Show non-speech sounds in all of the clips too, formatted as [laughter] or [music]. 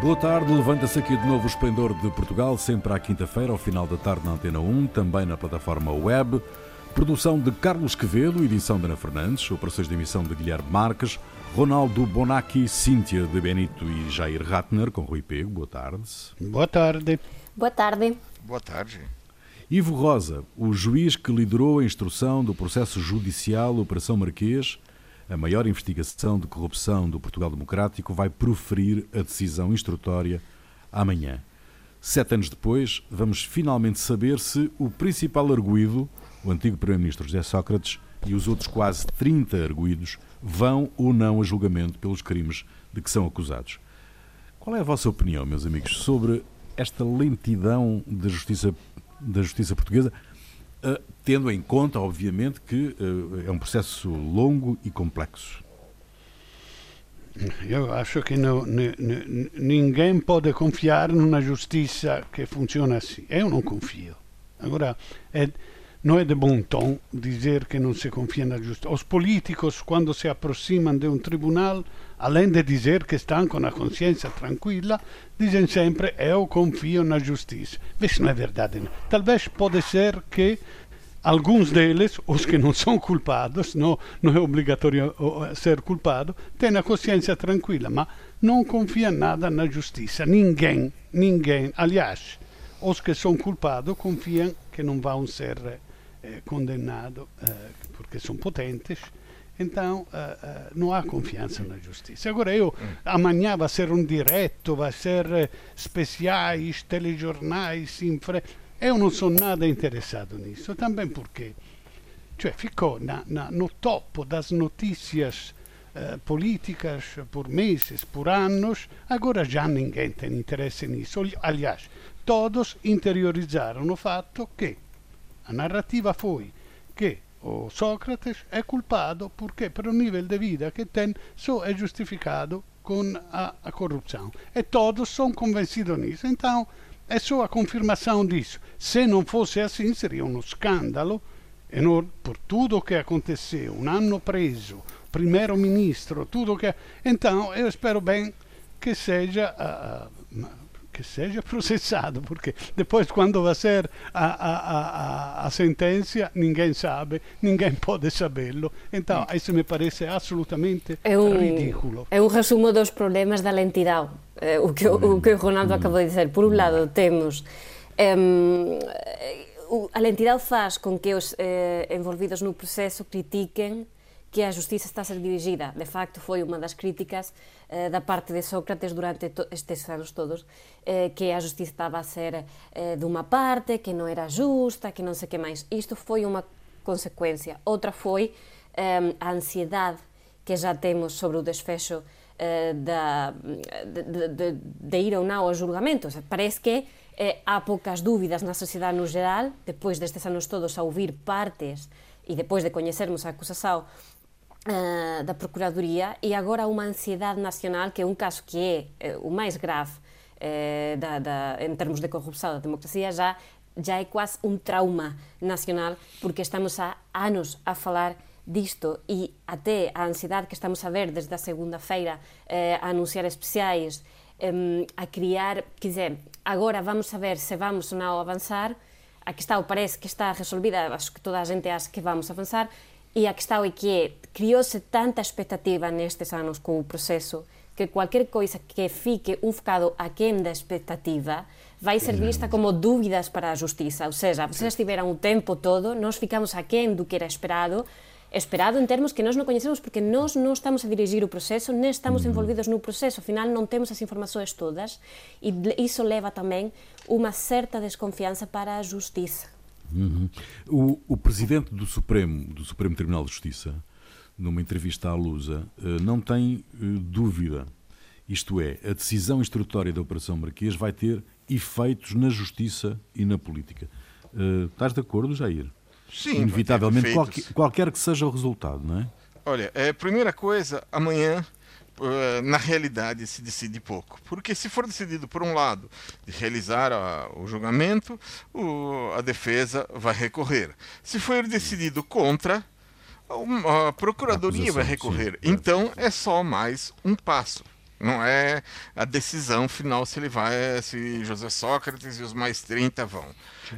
Boa tarde, levanta-se aqui de novo o Esplendor de Portugal, sempre à quinta-feira, ao final da tarde na Antena 1, também na plataforma web. Produção de Carlos Quevedo, edição de Ana Fernandes, operações de emissão de Guilherme Marques, Ronaldo Bonacci, Cíntia de Benito e Jair Ratner, com Rui Pego. Boa tarde. Boa tarde. Boa tarde. Boa tarde. Ivo Rosa, o juiz que liderou a instrução do processo judicial Operação Marquês, a maior investigação de corrupção do Portugal Democrático, vai proferir a decisão instrutória amanhã. Sete anos depois, vamos finalmente saber se o principal arguído, o antigo Primeiro-Ministro José Sócrates, e os outros quase 30 arguídos vão ou não a julgamento pelos crimes de que são acusados. Qual é a vossa opinião, meus amigos, sobre esta lentidão da justiça, da justiça portuguesa, uh, tendo em conta, obviamente, que uh, é um processo longo e complexo? Eu acho que ninguém pode confiar numa justiça que funciona assim. Eu não confio. Agora, é, não é de bom tom dizer que não se confia na justiça. Os políticos, quando se aproximam de um tribunal, além de dizer que estão com a consciência tranquila, dizem sempre eu confio na justiça. Isso não é verdade. Talvez pode ser que alguns deles, os que não são culpados, não, não é obrigatório ser culpado, têm a consciência tranquila, mas não confiam nada na justiça. Ninguém, ninguém. Aliás, os que são culpados confiam que não vão ser eh, condenados eh, porque são potentes. Então uh, não há confiança na justiça. Agora eu amanhã vai ser um direto, vai ser especiais, telejornais, infre... Eu não sou nada interessado nisso, também porque cioè, ficou na, na, no topo das notícias uh, políticas por meses, por anos, agora já ninguém tem interesse nisso. Aliás, todos interiorizaram o fatto che a narrativa foi che o Sócrates é culpado porque pelo nível de vida que tem só é justificado com a, a corrupção. E todos são convencidos nisso. Então, é só a confirmação disso. Se não fosse assim, seria um escândalo enorme por tudo o que aconteceu. Um ano preso, primeiro-ministro, tudo que. Então, eu espero bem que seja. Uh, que seja processado, porque depois, quando vai ser a, a, a, a sentença, ninguém sabe, ninguém [laughs] pode sabê-lo. Então, isso me parece absolutamente é um, ridículo. É um resumo dos problemas da lentidão, eh, o, que, o que o Ronaldo acabou de dizer. Por um lado, temos. Um, a lentidão faz com que os eh, envolvidos no processo critiquem que a justiza está a ser dirigida. De facto, foi unha das críticas eh, da parte de Sócrates durante estes anos todos, eh, que a justiza estaba a ser eh, dunha parte, que non era justa, que non sei que máis. Isto foi unha consecuencia. Outra foi eh, a ansiedade que já temos sobre o desfecho eh, da, de, de, de ir ou não ao julgamento. Parece que eh, há poucas dúbidas na sociedade no geral, depois destes anos todos a ouvir partes e depois de coñecermos a acusação uh, da Procuradoria e agora uma ansiedade nacional, que é um caso que é uh, o mais grave uh, da, da, em termos de corrupção da democracia, já, já é quase um trauma nacional, porque estamos há anos a falar disto e até a ansiedade que estamos a ver desde a segunda-feira a anunciar especiais, um, a criar, quer dizer, agora vamos saber se vamos ou não avançar, a questão parece que está resolvida, acho que toda a gente acha que vamos avançar, e a questão é que criou-se tanta expectativa nestes anos com o processo que qualquer coisa que fique um bocado aquém da expectativa vai ser vista como dúvidas para a justiça. Ou seja, vocês estiveram o tempo todo, nós ficamos aquém do que era esperado, esperado em termos que nós não conhecemos porque nós não estamos a dirigir o processo, nem estamos envolvidos no processo, afinal não temos as informações todas. E isso leva também uma certa desconfiança para a justiça. Uhum. O, o, presidente do Supremo, do Supremo Tribunal de Justiça, numa entrevista à Lusa, eh, não tem eh, dúvida. Isto é, a decisão instrutória da Operação Marquês vai ter efeitos na justiça e na política. Uh, estás de acordo, Jair? Sim. Inevitavelmente, qualquer, qualquer que seja o resultado, não é? Olha, é, primeira coisa, amanhã na realidade se decide pouco. Porque se for decidido por um lado de realizar a, o julgamento, o, a defesa vai recorrer. Se for decidido contra, a, a procuradoria vai recorrer. Sim. Então é só mais um passo. não é a decisão final se ele vai, se José Sócrates e os mais 30 vão.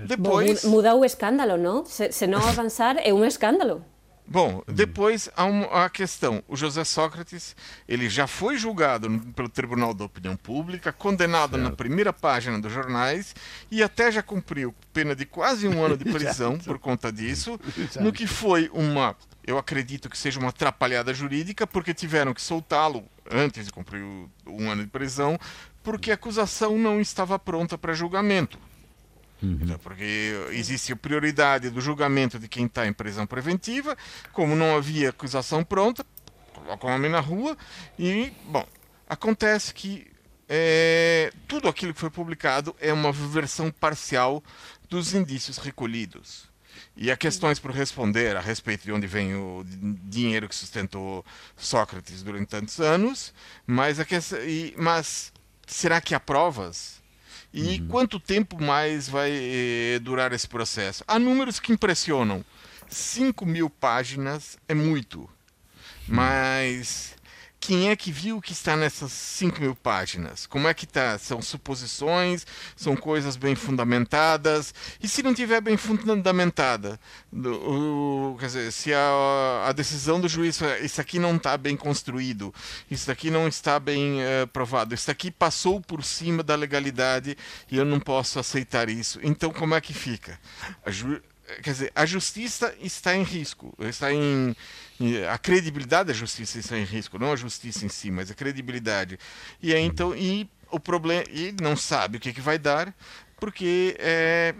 Depois... Bom, muda o escândalo, não? Se, se não avançar, é um escândalo. Bom, depois há uma, a questão. O José Sócrates, ele já foi julgado pelo Tribunal da Opinião Pública, condenado certo. na primeira página dos jornais e até já cumpriu pena de quase um ano de [laughs] prisão por conta disso, no que foi uma, eu acredito que seja uma atrapalhada jurídica, porque tiveram que soltá-lo antes de cumprir um ano de prisão, porque a acusação não estava pronta para julgamento. Uhum. Então, porque existe a prioridade do julgamento de quem está em prisão preventiva, como não havia acusação pronta, colocam o homem na rua e, bom, acontece que é, tudo aquilo que foi publicado é uma versão parcial dos indícios recolhidos. E há questões por responder a respeito de onde vem o dinheiro que sustentou Sócrates durante tantos anos, mas, a questão, e, mas será que há provas? E uhum. quanto tempo mais vai eh, durar esse processo? Há números que impressionam. 5 mil páginas é muito. Mas quem é que viu que está nessas 5 mil páginas? Como é que está? São suposições? São coisas bem fundamentadas? E se não tiver bem fundamentada? O, quer dizer, se a, a, decisão do juiz, isso aqui não está bem construído, isso aqui não está bem uh, provado, isso aqui passou por cima da legalidade e eu não posso aceitar isso. Então, como é que fica? A ju, quer dizer, a justiça está em risco, está em a credibilidade da justiça está em risco, não a justiça em si, mas a credibilidade. E aí, então, e o problema, e não sabe o que, que vai dar, porque é,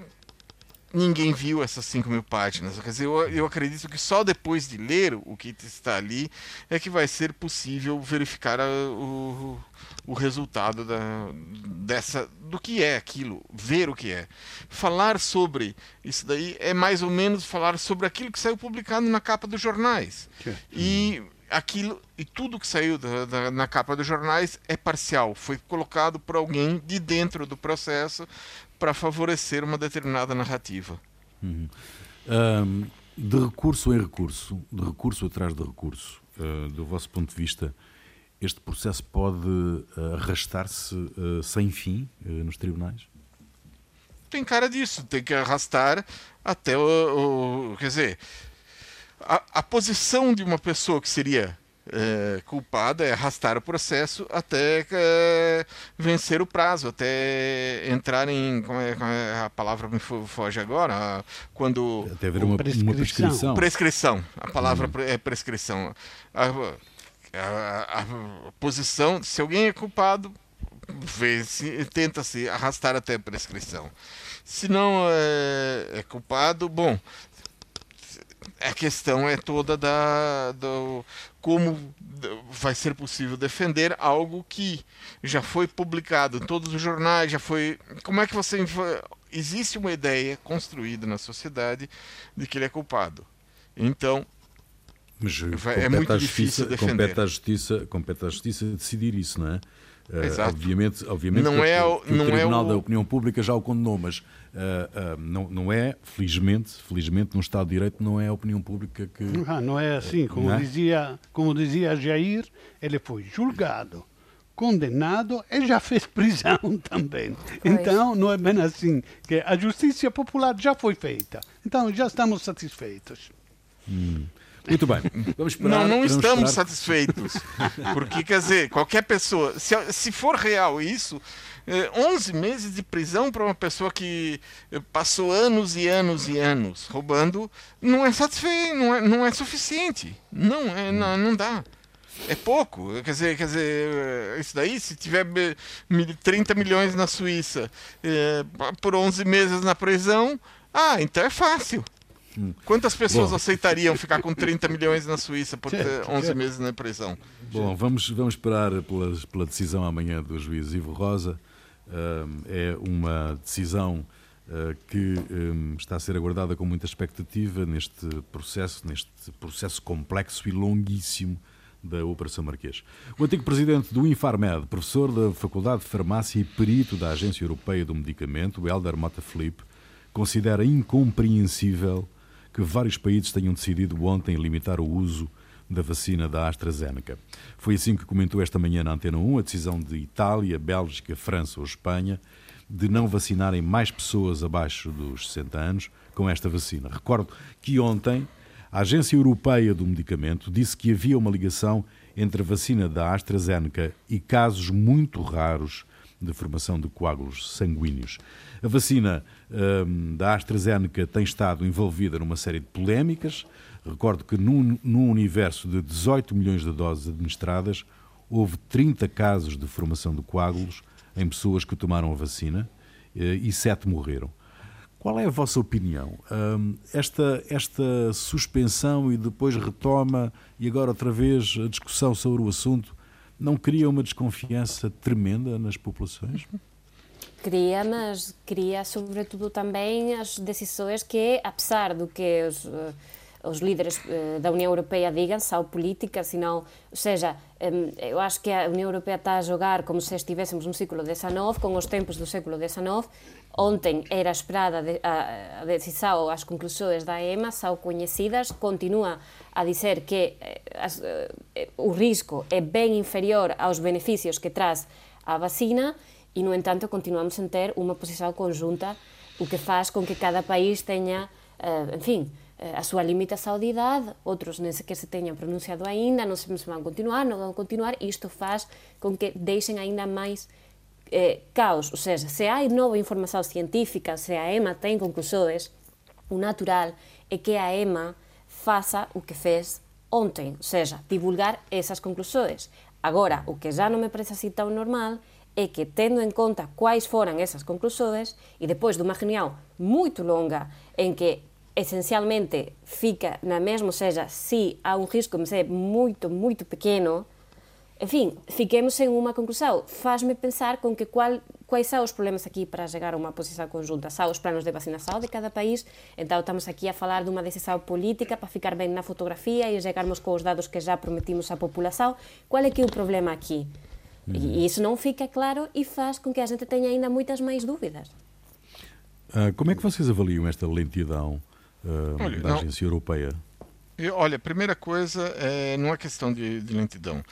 ninguém viu essas 5 mil páginas. Quer dizer, eu, eu, acredito que só depois de ler o que está ali é que vai ser possível verificar a, o, o resultado da, dessa, do que é aquilo, ver o que é. Falar sobre isso daí é mais ou menos falar sobre aquilo que saiu publicado na capa dos jornais. E aquilo e tudo que saiu da, da, na capa dos jornais é parcial, foi colocado por alguém de dentro do processo para favorecer uma determinada narrativa. Uhum. Um, de recurso em recurso, de recurso atrás de recurso, uh, do vosso ponto de vista, este processo pode uh, arrastar-se uh, sem fim nos tribunais? Tem cara disso, tem que arrastar até o. o quer dizer, a, a posição de uma pessoa que seria é, culpada é arrastar o processo até é, vencer o prazo, até entrar em. Como é, como é a palavra me foge agora? Quando. Até haver uma prescrição. Uma prescrição. prescrição. A palavra hum. é prescrição. A, a, a, posição, se alguém é culpado, tenta se arrastar até a prescrição. Se não é, é culpado, bom, a questão é toda da do, como vai ser possível defender algo que já foi publicado em todos os jornais, já foi. Como é que você existe uma ideia construída na sociedade de que ele é culpado? Então mas é muito difícil defender. Compete à justiça, compete à justiça decidir isso, não é? Uh, Exato. Obviamente, obviamente não é o, que o não Tribunal é o... da Opinião Pública já o condenou, mas uh, uh, não, não é, felizmente, felizmente, no Estado de Direito, não é a opinião pública que. Ah, não é assim. Como, é? Dizia, como dizia Jair, ele foi julgado, condenado e já fez [laughs] prisão também. Então, não é bem assim. que A justiça popular já foi feita. Então, já estamos satisfeitos. Hum. Muito bem. Vamos esperar, não, não estamos esperar. satisfeitos. Porque, quer dizer, qualquer pessoa, se, se for real isso, 11 eh, meses de prisão para uma pessoa que eh, passou anos e anos e anos roubando, não é satisfeito, não é, não é suficiente. Não, é, não, não dá. É pouco. Quer dizer, quer dizer, eh, isso daí, se tiver 30 milhões na Suíça é, por 11 meses na prisão, ah, então é fácil. Quantas pessoas Bom. aceitariam ficar com 30 milhões na Suíça por ter 11 meses na prisão? Bom, vamos, vamos esperar pela, pela decisão amanhã do juiz Ivo Rosa. é uma decisão uh, que um, está a ser aguardada com muita expectativa neste processo, neste processo complexo e longuíssimo da Operação Marquês. O antigo presidente do Infarmed, professor da Faculdade de Farmácia e perito da Agência Europeia do Medicamento, Helder Mota Felipe, considera incompreensível que vários países tenham decidido ontem limitar o uso da vacina da AstraZeneca. Foi assim que comentou esta manhã na Antena 1 a decisão de Itália, Bélgica, França ou Espanha de não vacinarem mais pessoas abaixo dos 60 anos com esta vacina. Recordo que ontem a Agência Europeia do Medicamento disse que havia uma ligação entre a vacina da AstraZeneca e casos muito raros de formação de coágulos sanguíneos. A vacina um, da AstraZeneca tem estado envolvida numa série de polémicas. Recordo que num, num universo de 18 milhões de doses administradas, houve 30 casos de formação de coágulos em pessoas que tomaram a vacina eh, e 7 morreram. Qual é a vossa opinião? Esta, esta suspensão e depois retoma, e agora outra vez a discussão sobre o assunto, não cria uma desconfiança tremenda nas populações? Cria, mas cria sobretudo também as decisões que, apesar do que os, eh, os líderes eh, da União Europeia digam, são políticas, senão, ou seja, eu acho que a União Europeia está a jogar como se estivéssemos no século XIX, com os tempos do século XIX. Ontem era esperada a, decisão, as conclusões da EMA são conhecidas, continua a dizer que eh, as, eh, o risco é ben inferior aos beneficios que traz a vacina e, no entanto, continuamos en ter unha posición conjunta o que faz con que cada país teña, eh, en fin, a súa limita saudidade, outros nem sequer se teñan pronunciado aínda, non se van continuar, non van continuar, e isto faz con que deixen aínda máis eh, caos. Ou seja, se hai nova información científica, se a EMA ten conclusões, o natural é que a EMA faça o que fez ontem, ou seja, divulgar esas conclusões. Agora, o que já non me parece o normal é que tendo en conta quais foran esas conclusões, e depois dunha reunión moito longa en que esencialmente fica na mesma, ou seja, si há un risco mas é moito, moito pequeno, en fin, fiquemos en unha conclusão. Fazme pensar con que cual quais são os problemas aqui para chegar a uma posição conjunta. São os planos de vacinação de cada país, então estamos aqui a falar de uma decisão política para ficar bem na fotografia e chegarmos com os dados que já prometimos à população. Qual é que é o problema aqui? Uhum. E isso não fica claro e faz com que a gente tenha ainda muitas mais dúvidas. Uh, como é que vocês avaliam esta lentidão uh, olha, da agência não, europeia? Olha, primeira coisa, é, não é questão de, de lentidão.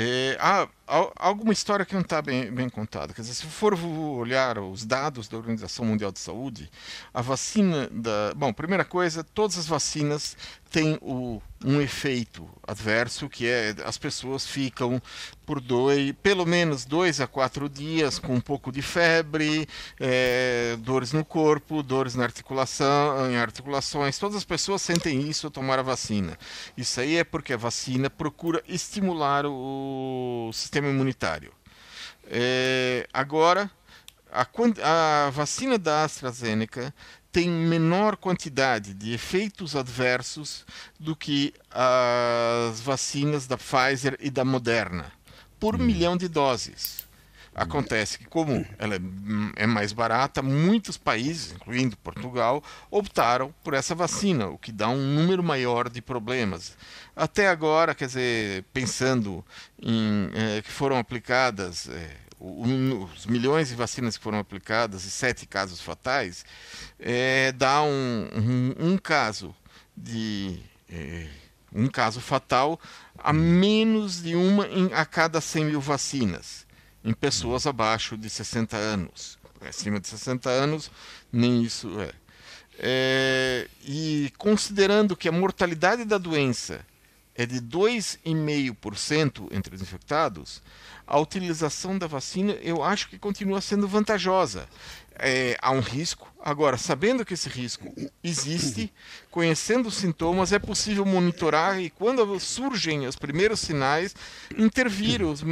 É, há, há, alguma história que não está bem, bem contada. Quer dizer, se for olhar os dados da Organização Mundial de Saúde, a vacina da. Bom, primeira coisa, todas as vacinas têm o, um efeito adverso, que é as pessoas ficam por dois, pelo menos dois a quatro dias com um pouco de febre, é, dores no corpo, dores na articulação, em articulações. Todas as pessoas sentem isso ao tomar a vacina. Isso aí é porque a vacina procura estimular o sistema imunitário. É, agora, a, a vacina da AstraZeneca tem menor quantidade de efeitos adversos do que as vacinas da Pfizer e da Moderna, por hum. milhão de doses. Acontece que, como ela é, é mais barata, muitos países, incluindo Portugal, optaram por essa vacina, o que dá um número maior de problemas. Até agora, quer dizer, pensando em é, que foram aplicadas. É, os milhões de vacinas que foram aplicadas e sete casos fatais, é, dá um, um, um, caso de é, um caso fatal a menos de uma em, a cada 100 mil vacinas em pessoas abaixo de 60 anos. Acima de 60 anos, nem isso é. é e considerando que a mortalidade da doença é de 2,5% entre os infectados, a utilização da vacina eu acho que continua sendo vantajosa. É, há um risco. Agora, sabendo que esse risco existe, conhecendo os sintomas, é possível monitorar e quando surgem os primeiros sinais, intervir, os,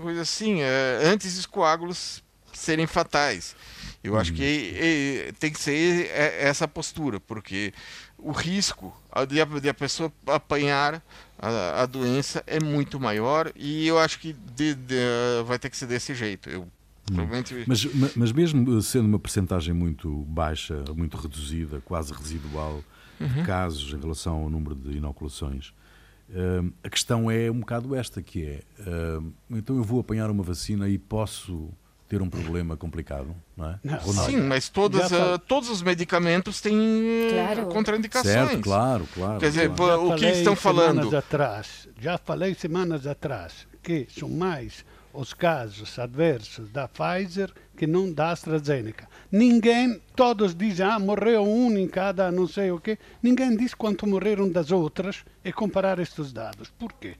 coisa assim, é, antes dos coágulos serem fatais. Eu acho que é, tem que ser essa postura, porque o risco de a, de a pessoa apanhar a, a, doença é muito maior e eu acho que de, de, vai ter que ser desse jeito. Eu, Provavelmente... Mas, mas mesmo sendo uma percentagem muito baixa, muito reduzida, quase residual, uhum. de casos em relação ao número de inoculações, uh, a questão é um bocado esta, que é, uh, então eu vou apanhar uma vacina e posso ter um problema complicado, não é? Não. Sim, mas todas, ah, todos os medicamentos têm eh, Claro. contraindicações. Certo, claro, claro. Quer dizer, claro. o que falei estão falando? Semanas atrás, já falei semanas atrás que são mais os casos adversos da Pfizer que não da AstraZeneca. Ninguém, todos dizem, ah, morreu um em cada não sei o quê. Ninguém diz quanto morreram das outras e comparar estes dados. Por quê?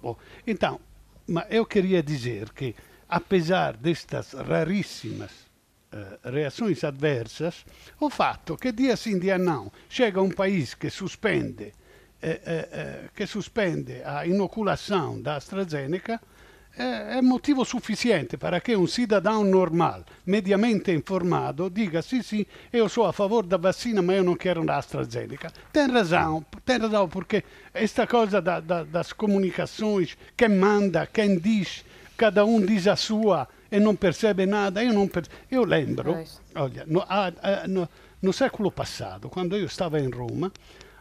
Bom, então, mas eu queria dizer que, apesar destas raríssimas eh, reações adversas, o fatto che dia sì dia no chega un paese che sospende, eh, eh, eh, che sospende a inoculação da AstraZeneca è motivo sufficiente para che un cidadão normal, mediamente informado, diga sì sì, io sono a favore da vacina ma io non quero da AstraZeneca. Tem razão, tem razão, porque esta coisa da, da, das comunicações, quem manda, quem diz, cada um diz a sua e non percebe nada. Io, non per- io lembro, olha, no, ah, ah, no, no século passado, quando io stavo in Roma,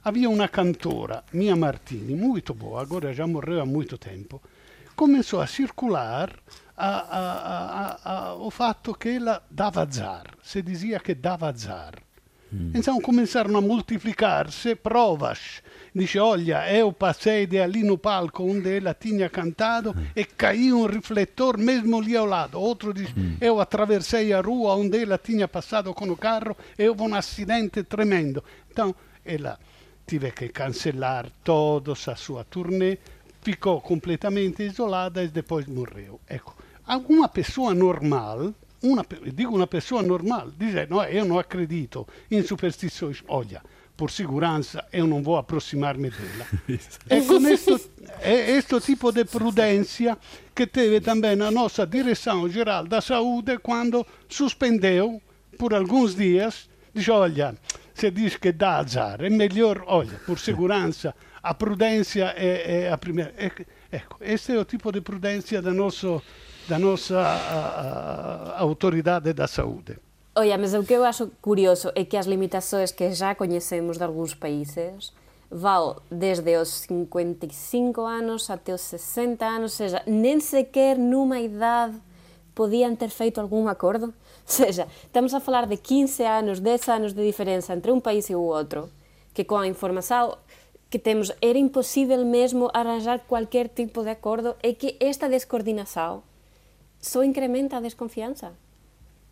havia una cantora, Mia Martini, molto boa, agora já morreu há muito tempo, começou a circular a- a- o fatto che ela dava azar, si dizia che dava azar. Então começaram a multiplicar-se provas. Dice, olha, eu passei de ali no palco onde ela tinha cantado e caiu um refletor mesmo ali ao lado. Outro diz, eu atravessei a rua onde ela tinha passado com o carro e houve um acidente tremendo. Então, ela tive que cancelar toda a sua turnê, ficou completamente isolada e depois morreu. Ecco, alguma pessoa normal, una, pe- dico una pessoa normal, dice no, io non acredito in superstizioni, olha, por segurança eu não vou aproximar-me dela. É [laughs] com este, é este tipo de prudência que teve também a nossa Direção-Geral da Saúde quando suspendeu por alguns dias, diz, olha, se diz que dá azar, é melhor, olha, por segurança, [laughs] a prudência é, é a primeira. É, ecco, este é o tipo de prudência da, nosso, da nossa a, a, autoridade da saúde. Oia, mas o que eu acho curioso é que as limitações que já conhecemos de alguns países vão desde os 55 anos até os 60 anos, ou seja, nem sequer numa idade podiam ter feito algum acordo. [laughs] Ou seja, estamos a falar de 15 anos, 10 anos de diferença entre um país e o outro, que com a informação que temos era impossível mesmo arranjar qualquer tipo de acordo e que esta descoordenação só incrementa a desconfiança.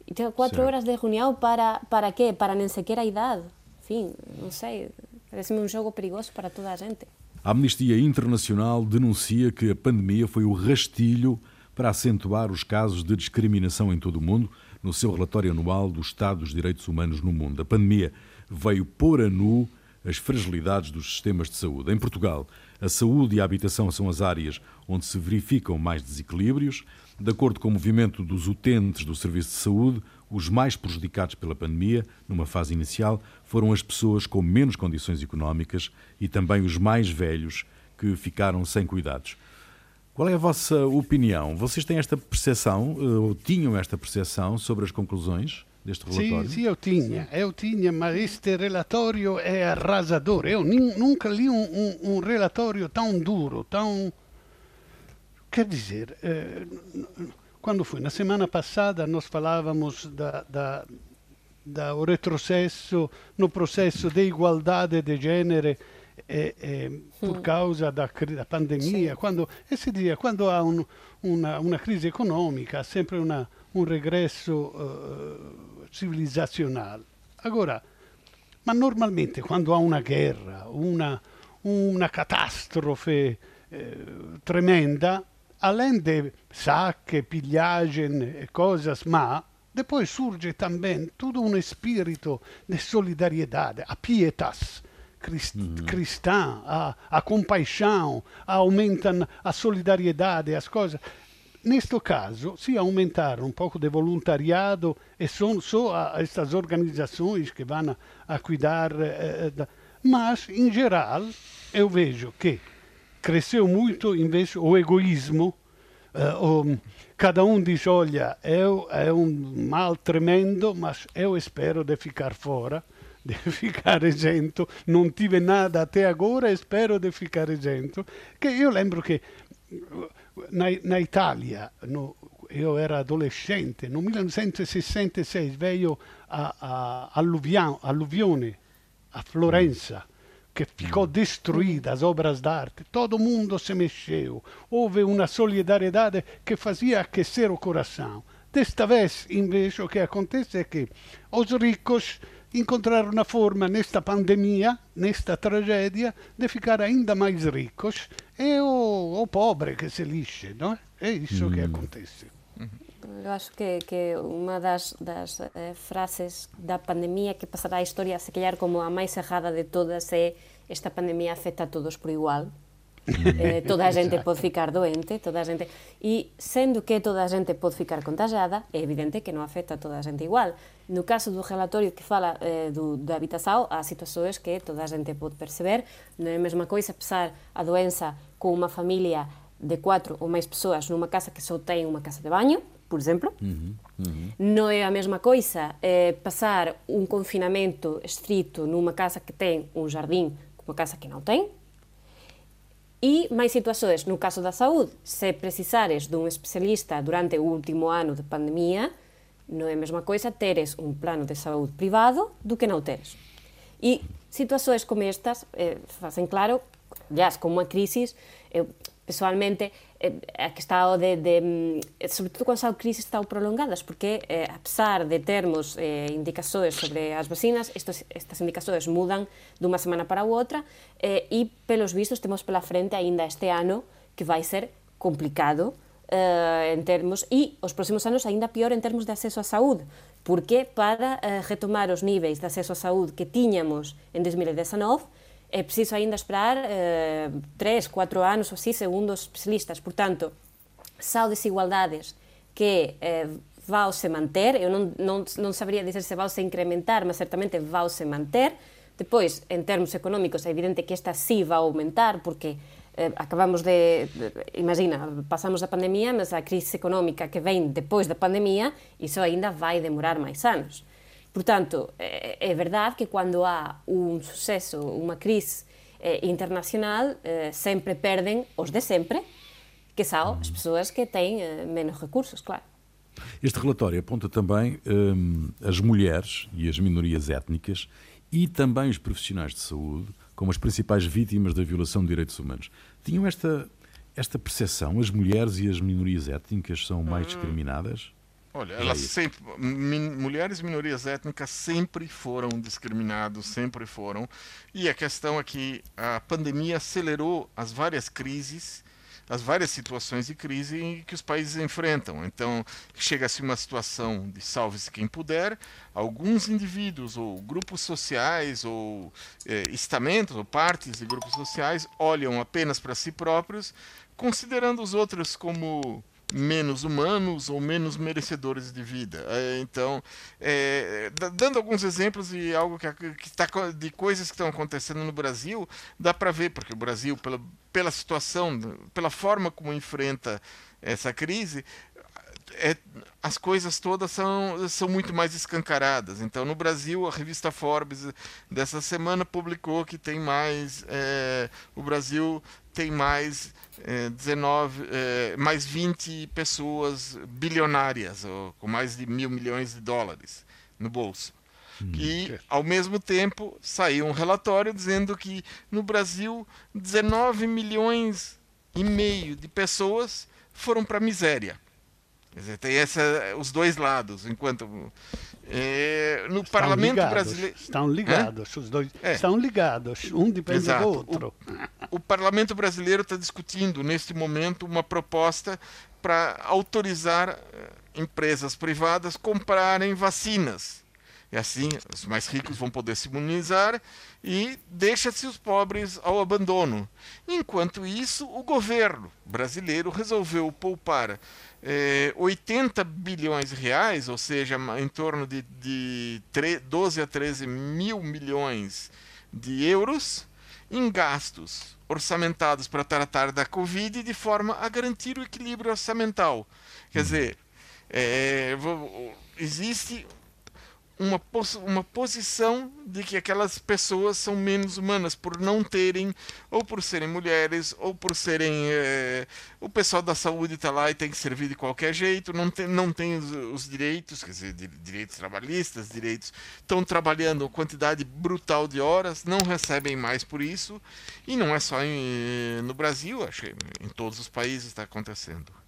Então, quatro Certo. horas de reunião para, para quê? Para nem sequer a idade. Enfim, não sei. Parece-me um jogo perigoso para toda a gente. A Amnistia Internacional denuncia que a pandemia foi o rastilho para acentuar os casos de discriminação em todo o mundo no seu relatório anual do Estado dos Direitos Humanos no mundo. A pandemia veio pôr a nu as fragilidades dos sistemas de saúde. Em Portugal, a saúde e a habitação são as áreas onde se verificam mais desequilíbrios. De acordo com o movimento dos utentes do serviço de saúde, os mais prejudicados pela pandemia, numa fase inicial, foram as pessoas com menos condições económicas e também os mais velhos que ficaram sem cuidados. Qual é a vossa opinião? Vocês têm esta percepção, eh, ou tinham esta percepção sobre as conclusões deste relatório? Sì, sì, io tinha, io tinha, ma este relatório é arrasador. Eu nunca li um, um, um relatório tão duro, tão... Quer dizer, eh, quando foi? Na semana passada nós falávamos da, da, da o retrocesso no processo de igualdade de gênero eh, eh, por causa da, da pandemia. Quando, e si dice, quando há un- una, una crisi economica, ha sempre una, un regresso eh, civilizazionale. Agora, ma normalmente quando ha una guerra, una, una catastrofe eh, tremenda, além de saque, pillagem e coisas má, depois surge também todo um espírito de solidariedade, a pietas crist cristã, a, a compaixão, aumentam a solidariedade, as coisas. Neste caso, se aumentar um pouco de voluntariado e são só estas organizações que vão a, cuidar, eh, da- mas, em geral, eu vejo que cresceu muito, invece, o egoísmo. eh, o- cada um diz, olha, eu, é um mal tremendo, mas eu espero de ficar fora, de [laughs] ficar isento, non tive nada até agora e spero di ficar isento. Che io lembro che na, na Italia, no, io ero adolescente, nel 1966 veio a, a alluvione a Florença, que ficou destruída, as obras de arte, todo mundo se mexeu, houve uma solidariedade que fazia aquecer o coração. Desta vez, invece, o que acontece é que os ricos encontraram uma forma nesta pandemia, nesta tragédia, de ficar ainda mais ricos e o, o pobre que se lixe, não é? É isso hum. que acontece. Eu acho que, que uma das, das eh, frases da pandemia que passará a história, se calhar como a mais errada de todas, é esta pandemia afeta a todos por igual. eh, toda a gente pode ficar doente, toda a gente... E sendo que toda a gente pode ficar contagiada, é evidente que non afecta a toda a gente igual. No caso do relatorio que fala eh, do, da habitação, há situações que toda a gente pode perceber. Non é a mesma coisa pesar a doença con unha familia de quatro ou máis persoas numa casa que só ten unha casa de baño, por exemplo. Uhum, uhum. Non é a mesma coisa eh, pasar un confinamento estrito numa casa que ten un jardim uma casa que non ten. E máis situações, no caso da saúde, se precisares dun especialista durante o último ano de pandemia, non é a mesma coisa teres un plano de saúde privado do que non teres. E situações como estas eh, facen claro, Yes, como a crisis, eu pessoalmente eh, a eh, eh, que estado de, de mm, eh, sobre todo cando as crises estado prolongadas porque eh, a pesar de termos eh, indicações sobre as vacinas estos, estas indicazores mudan dunha semana para outra eh, e pelos vistos temos pela frente aínda este ano que vai ser complicado eh, en termos e os próximos anos aínda pior en termos de acceso á saúde porque para eh, retomar os níveis de acceso á saúde que tiñamos en 2019 é preciso ainda esperar eh, três, quatro anos ou assim, segundo os especialistas. Portanto, são desigualdades que eh, vão se manter, eu não, não, não saberia dizer se vão se incrementar, mas certamente vão se manter. Depois, em termos económicos, é evidente que esta sim vai aumentar, porque eh, acabamos de, imagina, passamos a pandemia, mas a crise económica que vem depois da pandemia, isso ainda vai demorar mais anos. Portanto, é, é verdade que quando há um sucesso, uma crise eh, internacional, eh, sempre perdem os de sempre, que são as pessoas que têm eh, menos recursos, claro. Este relatório aponta também hum, as mulheres e as minorias étnicas e também os profissionais de saúde como as principais vítimas da violação de direitos humanos. Tinham esta, esta percepção? As mulheres e as minorias étnicas são mais hum. discriminadas? Olha, elas sempre, min, mulheres e minorias étnicas sempre foram discriminados, sempre foram. E a questão é que a pandemia acelerou as várias crises, as várias situações de crise que os países enfrentam. Então, chega-se uma situação de salve-se quem puder, alguns indivíduos ou grupos sociais ou eh, estamentos ou partes de grupos sociais olham apenas para si próprios, considerando os outros como menos humanos ou menos merecedores de vida. É, então, é, dando alguns exemplos de algo que, que tá, de coisas que estão acontecendo no Brasil, dá para ver porque o Brasil, pela, pela situação, pela forma como enfrenta essa crise, é, as coisas todas são, são muito mais escancaradas. Então, no Brasil, a revista Forbes dessa semana publicou que tem mais. É, o Brasil tem mais é, 19, é, mais 20 pessoas bilionárias, ou, com mais de mil milhões de dólares no bolso. Hum. E, ao mesmo tempo, saiu um relatório dizendo que no Brasil 19 milhões e meio de pessoas foram para a miséria. Quer dizer, tem essa, os dois lados. Enquanto é, no estão parlamento ligados, brasileiro. Estão ligados, é? os dois é. estão ligados, um depende Exato. do outro. O, o parlamento brasileiro está discutindo, neste momento, uma proposta para autorizar eh, empresas privadas comprarem vacinas. E assim, os mais ricos vão poder se imunizar e deixa-se os pobres ao abandono. Enquanto isso, o governo brasileiro resolveu poupar é, 80 bilhões de reais, ou seja, em torno de, de 12 a 13 mil milhões de euros, em gastos orçamentados para tratar da Covid de forma a garantir o equilíbrio orçamental. Quer uhum. dizer, é, existe uma, uma posição de que aquelas pessoas são menos humanas por não terem, ou por serem mulheres, ou por serem. É, o pessoal da saúde está lá e tem que servir de qualquer jeito, não tem, não tem os, os direitos, quer dizer, direitos trabalhistas, direitos. Estão trabalhando quantidade brutal de horas, não recebem mais por isso, e não é só em, no Brasil, acho que em todos os países está acontecendo.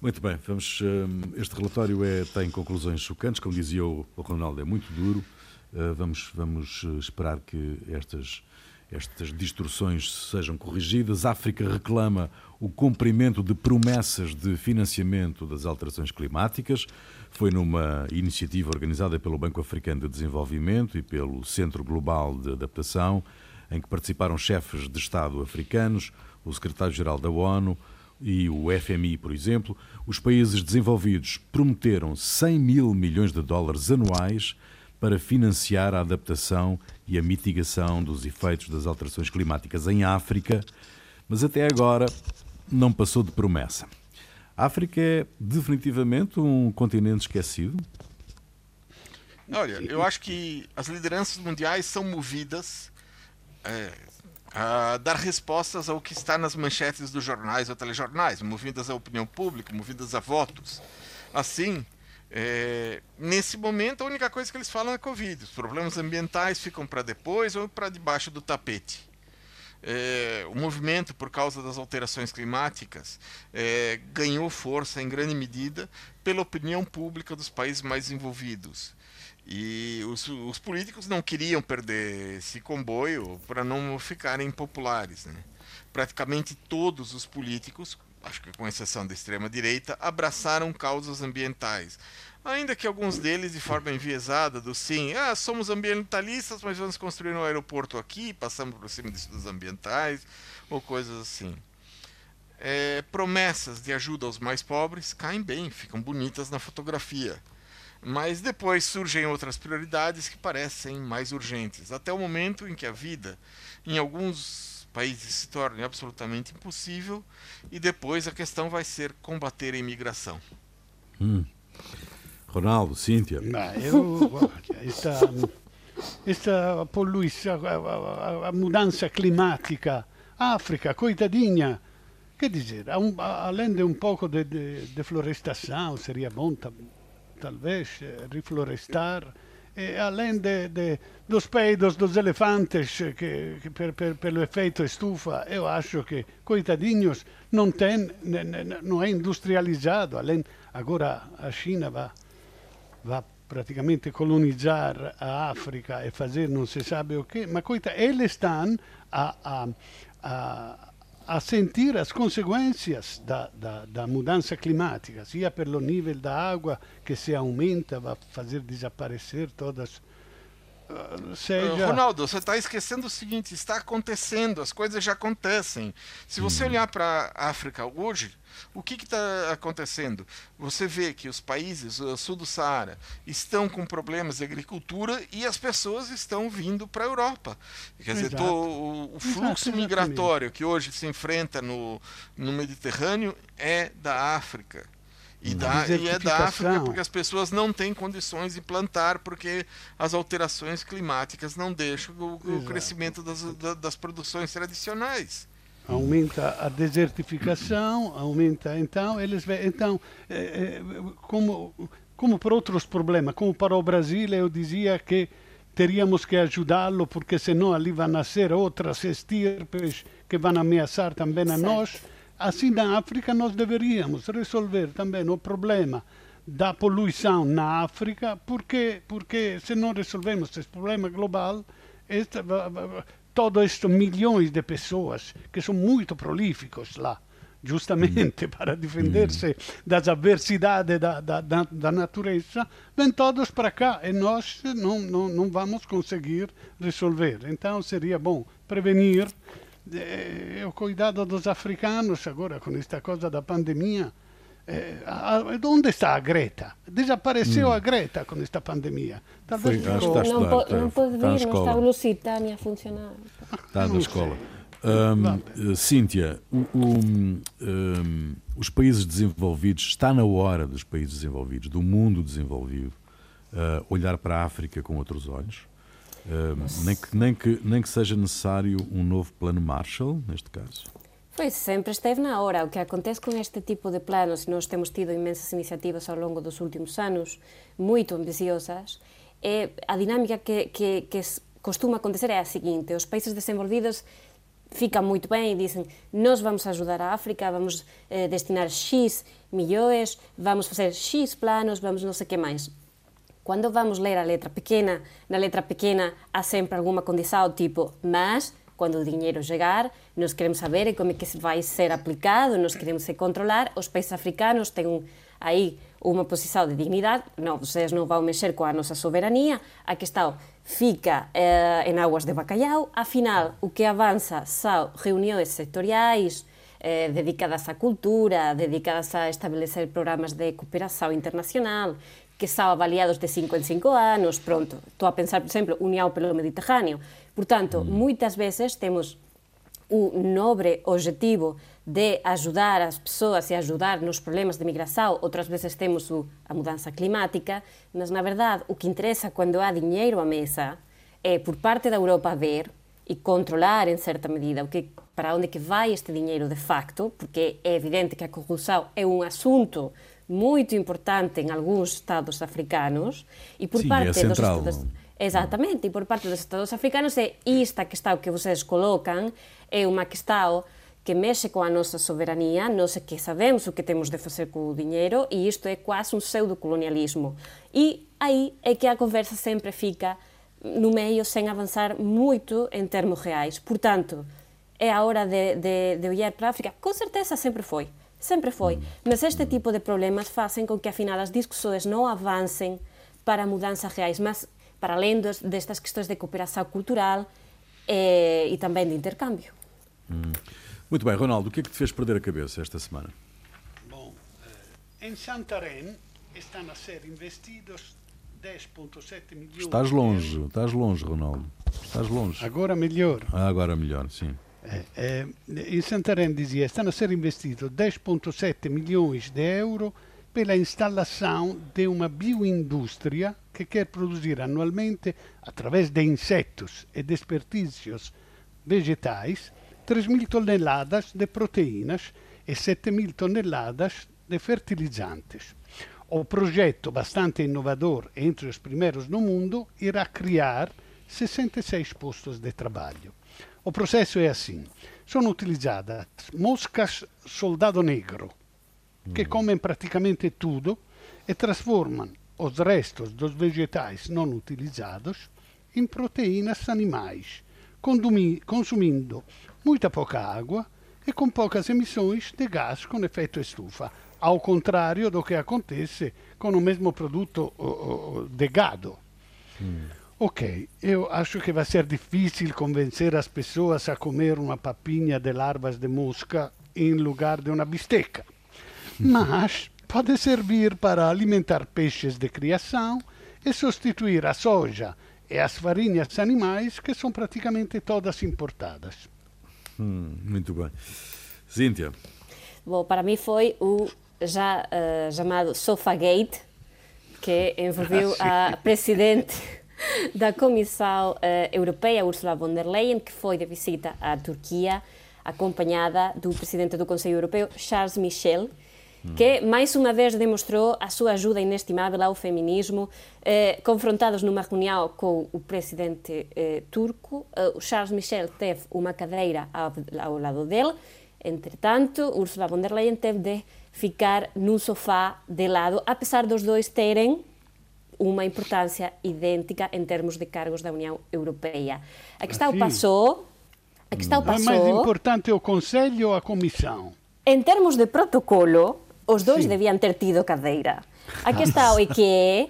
Muito bem, vamos, hum, este relatório é, tem conclusões chocantes, como dizia o, Ronaldo, é muito duro. Uh, vamos, vamos uh, esperar que estas, estas distorções sejam corrigidas. A África reclama o cumprimento de promessas de financiamento das alterações climáticas. Foi numa iniciativa organizada pelo Banco Africano de Desenvolvimento e pelo Centro Global de Adaptação, em que participaram chefes de Estado africanos, o secretário-geral da ONU, e o FMI, por exemplo, os países desenvolvidos prometeram 100 mil milhões de dólares anuais para financiar a adaptação e a mitigação dos efeitos das alterações climáticas em África, mas até agora não passou de promessa. A África é definitivamente um continente esquecido? Olha, eu acho que as lideranças mundiais são movidas é, a dar respostas ao que está nas manchetes dos jornais ou telejornais, movidas à opinião pública, movidas a votos. Assim, é, nesse momento, a única coisa que eles falam é Covid. Os problemas ambientais ficam para depois ou para debaixo do tapete. É, o movimento, por causa das alterações climáticas, é, ganhou força em grande medida pela opinião pública dos países mais envolvidos. E os, os políticos não queriam perder esse comboio para não ficarem populares. Né? Praticamente todos os políticos, acho que com exceção da extrema-direita, abraçaram causas ambientais. Ainda que alguns deles, de forma enviesada, do sim, ah, somos ambientalistas, mas vamos construir um aeroporto aqui, passamos por cima dos ambientais, ou coisas assim. É, promessas de ajuda aos mais pobres caem bem, ficam bonitas na fotografia mas depois surgem outras prioridades que parecem mais urgentes, até o momento em que a vida, em alguns países, se torne absolutamente impossível, e depois a questão vai ser combater a imigração. Hum. Ronaldo, Cíntia. eu, esta, esta poluição, a, a, a, mudança climática, África, coitadinha, quer dizer, um, além de um pouco de, de, de florestação, seria bom também talvez riflorestar, e além de, de, dos peidos dos elefantes que, que per, per, pelo efeito estufa, eu acho que, coitadinhos, não tem, não é industrializado. Além, agora a China vai, vai praticamente colonizar a África e fazer não se sabe o que, mas coita, eles estão a, a, a a sentir as consequências da, da, da, mudança climática, sia pelo nível da água que se aumenta, vai fazer desaparecer todas. Seja... Ronaldo, você está esquecendo o seguinte: está acontecendo, as coisas já acontecem. Se você uhum. olhar para a África hoje, o que está acontecendo? Você vê que os países o sul do Saara estão com problemas de agricultura e as pessoas estão vindo para a Europa. Quer dizer, tô, o, o, fluxo Exato, migratório que hoje se enfrenta no, no Mediterrâneo é da África. E, da, e é da África porque as pessoas não têm condições de plantar, porque as alterações climáticas não deixam o, o crescimento das, das produções tradicionais aumenta a desertificação, aumenta então, eles então eh, como como para outros problemas, como para o Brasil, eu dizia que teríamos que ajudá-lo porque senão ali vão nascer outras estirpes que vão ameaçar também a certo. nós. Assim na África nós deveríamos resolver também o problema da poluição na África, porque porque se não resolvemos esse problema global, esta, todos estes milhões de pessoas que são muito prolíficos lá, justamente mm. para defender-se mm. das adversidades da, da, da, da, natureza, vêm todos para cá e nós não, não, não vamos conseguir resolver. Então seria bom prevenir. Eh, o cuidado dos africanos agora com esta coisa da pandemia eh, onde está a Greta? Desapareceu hum. a Greta com esta pandemia. Talvez Foi, ficou... não, po não pode vir, não está o Lusitânia a funcionar. Está na escola. Um, Cíntia, um, um, os países desenvolvidos, está na hora dos países desenvolvidos, do mundo desenvolvido, uh, olhar para a África com outros olhos. Uh, nem, que, nem, que, nem que seja necessário um novo plano Marshall, neste caso. Pois, sempre esteve na hora. O que acontece con este tipo de planos, nós temos tido imensas iniciativas ao longo dos últimos anos, moito ambiciosas, é a dinámica que, que, que costuma acontecer é a seguinte, os países desenvolvidos fican moito ben e dicen nós vamos ajudar a África, vamos eh, destinar X millóns, vamos facer X planos, vamos non sei que máis. Quando vamos ler a letra pequena, na letra pequena há sempre alguma condição tipo mas quando o dinheiro chegar, nós queremos saber como é que vai ser aplicado, nós queremos se controlar. Os países africanos têm aí uma posição de dignidade, não, vocês não vão mexer com a nossa soberania, a questão fica eh, em águas de bacalhau, afinal, o que avança são reuniões setoriais, eh, dedicadas à cultura, dedicadas a estabelecer programas de cooperação internacional, que são avaliados de 5 em 5 anos, pronto. Estou a pensar, por exemplo, União pelo Mediterrâneo. Portanto, mm. muitas vezes temos o nobre objetivo de ajudar as pessoas e ajudar nos problemas de migração, outras vezes temos o, a mudança climática, mas na verdade o que interessa quando há dinheiro à mesa é por parte da Europa ver e controlar em certa medida o que para onde que vai este dinheiro de facto, porque é evidente que a corrupção é um assunto muito importante em alguns estados africanos e por Sim, parte é central, dos estados, exatamente, e por parte dos estados africanos é esta questão que vocês colocam é uma questão que mexe com a nossa soberania, nós é que sabemos o que temos de fazer com o dinheiro e isto é quase um pseudo-colonialismo. E aí é que a conversa sempre fica no meio sem avançar muito em termos reais. Portanto, é a hora de, de, de olhar para a África? Com certeza sempre foi. Sempre foi. Mas este tipo de problemas fazem com que, afinal, as discussões não avancem para mudanças reais, mas para além dos, destas questões de cooperação cultural e, e também de intercâmbio. Hum. Muito bem, Ronaldo, o que é que te fez perder a cabeça esta semana? Bom, eh, em Santarém estão a ser investidos 10,7 milhões. Estás longe, estás longe, Ronaldo. Estás longe. Agora melhor. Ah, agora melhor, sim. Eh, eh, in Santarém dizia stanno a ser investidos 10,7 milioni di euro per la installação de uma bioindústria que quer produzir anualmente, através de insetos e desperdícios vegetais, 3.000 toneladas de proteínas e 7.000 toneladas de fertilizantes. O projeto, bastante inovador entre os primeiros no mundo, irá criar 66 postos de trabalho. O processo é assim: são utilizadas moscas soldado negro, que hum. comem praticamente tudo e transformam os restos dos vegetais não utilizados em proteínas animais, consumindo muita pouca água e com poucas emissões de gás com efeito estufa, ao contrário do que acontece com o mesmo produto de gado. Hum. Ok, eu acho que vai ser difícil convencer as pessoas a comer uma papinha de larvas de mosca em lugar de uma bisteca. Mas pode servir para alimentar peixes de criação e substituir a soja e as farinhas animais que são praticamente todas importadas. Hum, muito bem. Cíntia. Bom, para mim foi o já uh, chamado Sofagate, que envolveu [laughs] ah, a presidente [laughs] da Comissão uh, Europeia, Ursula von der Leyen, que foi de visita à Turquia, acompanhada do presidente do Conselho Europeu, Charles Michel, que mais uma vez demonstrou a sua ajuda inestimável ao feminismo, eh, confrontados numa reunião com o presidente eh, turco. Eh, Charles Michel teve uma cadeira ao, ao, lado dele, entretanto, Ursula von der Leyen teve de ficar num sofá de lado, apesar dos dois terem uma importância idêntica em termos de cargos da União Europeia. A questão assim. passou. A questão passou. É mais importante o Conselho ou a Comissão? Em termos de protocolo, os dois Sim. deviam ter tido cadeira. A questão é que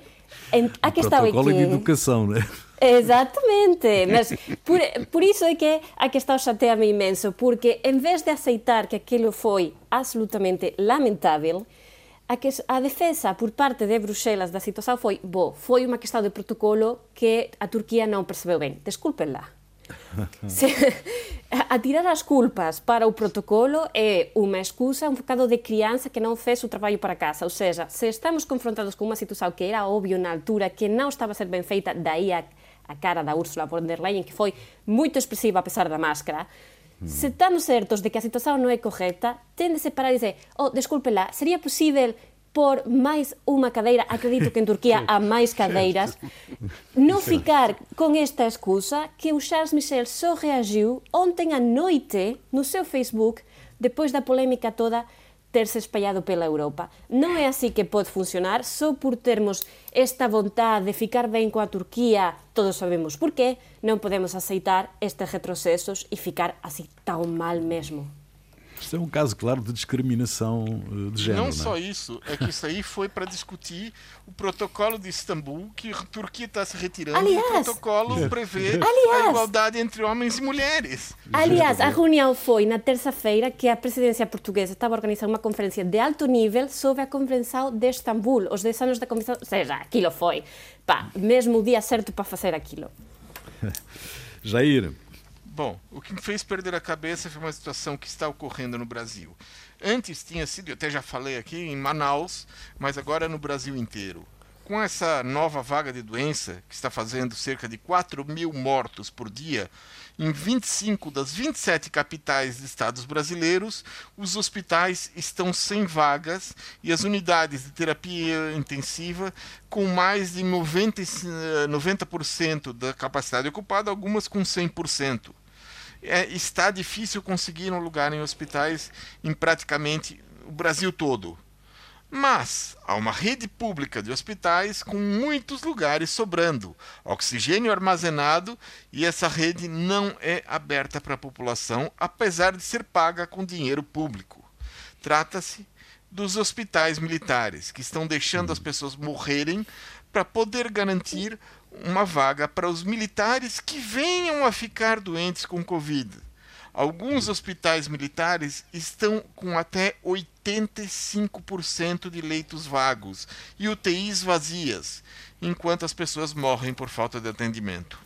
[laughs] a questão é que... de educação, né? Exatamente, mas por, por isso é que a questão chateia-me imenso, porque em vez de aceitar que aquilo foi absolutamente lamentável, a que a defensa por parte de Bruxelas da situación foi, bo, foi unha questão de protocolo que a Turquía non percebeu ben. Desculpenla. [laughs] Se, a tirar as culpas para o protocolo é unha excusa, un bocado de crianza que non fez o traballo para casa. Ou seja, se estamos confrontados con unha situación que era obvio na altura, que non estaba a ser ben feita, daí a, a cara da Úrsula von der Leyen, que foi moito expresiva a pesar da máscara, Se estamos certos de que a situación non é correcta, tendese para dizer, oh, desculpela, sería posible por máis unha cadeira, acredito que en Turquía há máis cadeiras, non ficar con esta excusa que o Charles Michel só reagiu ontem à noite no seu Facebook, depois da polémica toda, ter-se espallado pela Europa. Non é así que pode funcionar, só por termos esta vontade de ficar ben coa Turquía, todos sabemos por qué, non podemos aceitar estes retrocesos e ficar así tão mal mesmo. Isto é um caso claro de discriminação eh, de género. Não, não é? só isso, é que isso aí foi para discutir o protocolo de Istambul, que a Turquia está se retirando aliás, o protocolo prevê aliás, a igualdade entre homens e mulheres. Aliás, a reunião foi na terça-feira que a presidência portuguesa estava organizando uma conferência de alto nível sobre a Convenção de Istambul, os 10 anos da Convenção, ou seja, aquilo foi, pá, mesmo o dia certo para fazer aquilo. [laughs] Jair, Bom, o que me fez perder a cabeça foi uma situação que está ocorrendo no Brasil. Antes tinha sido, eu até já falei aqui, em Manaus, mas agora é no Brasil inteiro. Com essa nova vaga de doença, que está fazendo cerca de 4 mil mortos por dia, em 25 das 27 capitais de estados brasileiros, os hospitais estão sem vagas e as unidades de terapia intensiva com mais de 90%, 90 da capacidade ocupada, algumas com 100% é, está difícil conseguir um lugar em hospitais em praticamente o Brasil todo. Mas há uma rede pública de hospitais com muitos lugares sobrando, oxigênio armazenado e essa rede não é aberta para a população, apesar de ser paga com dinheiro público. Trata-se dos hospitais militares, que estão deixando as pessoas morrerem para poder garantir uma vaga para os militares que venham a ficar doentes com Covid. Alguns hospitais militares estão com até 85% de leitos vagos e UTIs vazias, enquanto as pessoas morrem por falta de atendimento.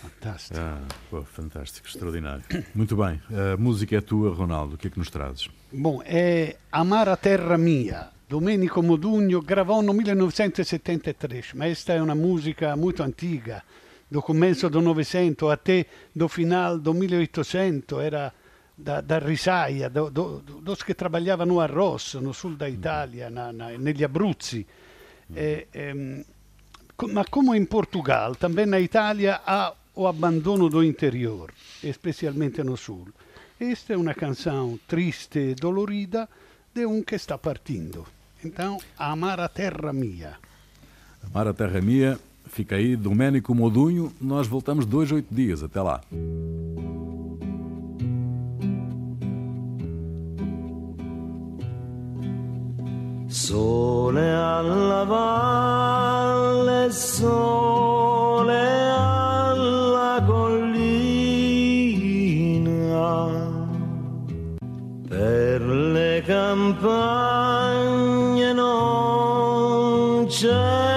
Fantástico. Ah, pô, fantástico, extraordinário. Muito bem. A música é tua, Ronaldo. O que é que nos trazes? Bom, é Amar a Terra Mia, Domenico Modugno gravò nel 1973, ma questa è una musica molto antica, do comienzo del Novecento, até do final del 1800, era da, da Risaia, do, do, dos che lavoravano a Rosso, no sul da Italia, na, na, negli Abruzzi. E, e, ma come in Portugal, também na Itália há o abandono do interior, especialmente no sul. Questa è una canzone triste e dolorida di un che sta partendo. Então, Amar a Terra Mia. Amar a Terra Mia, fica aí, Doménico Modunho. Nós voltamos dois, oito dias. Até lá. Sole alla valle, sole alla collina, per le campagne 这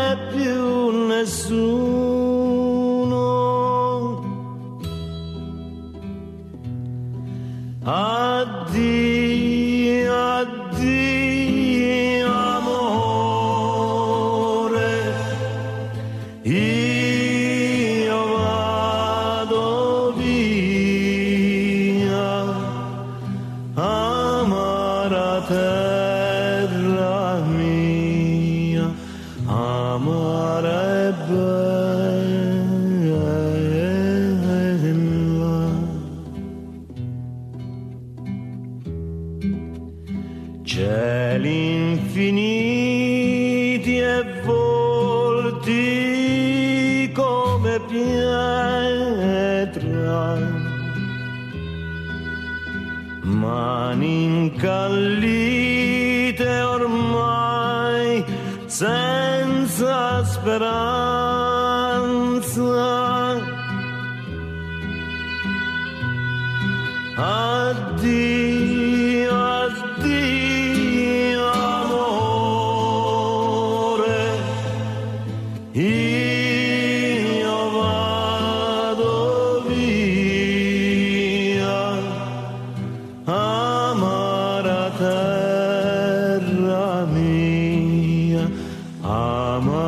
Amen.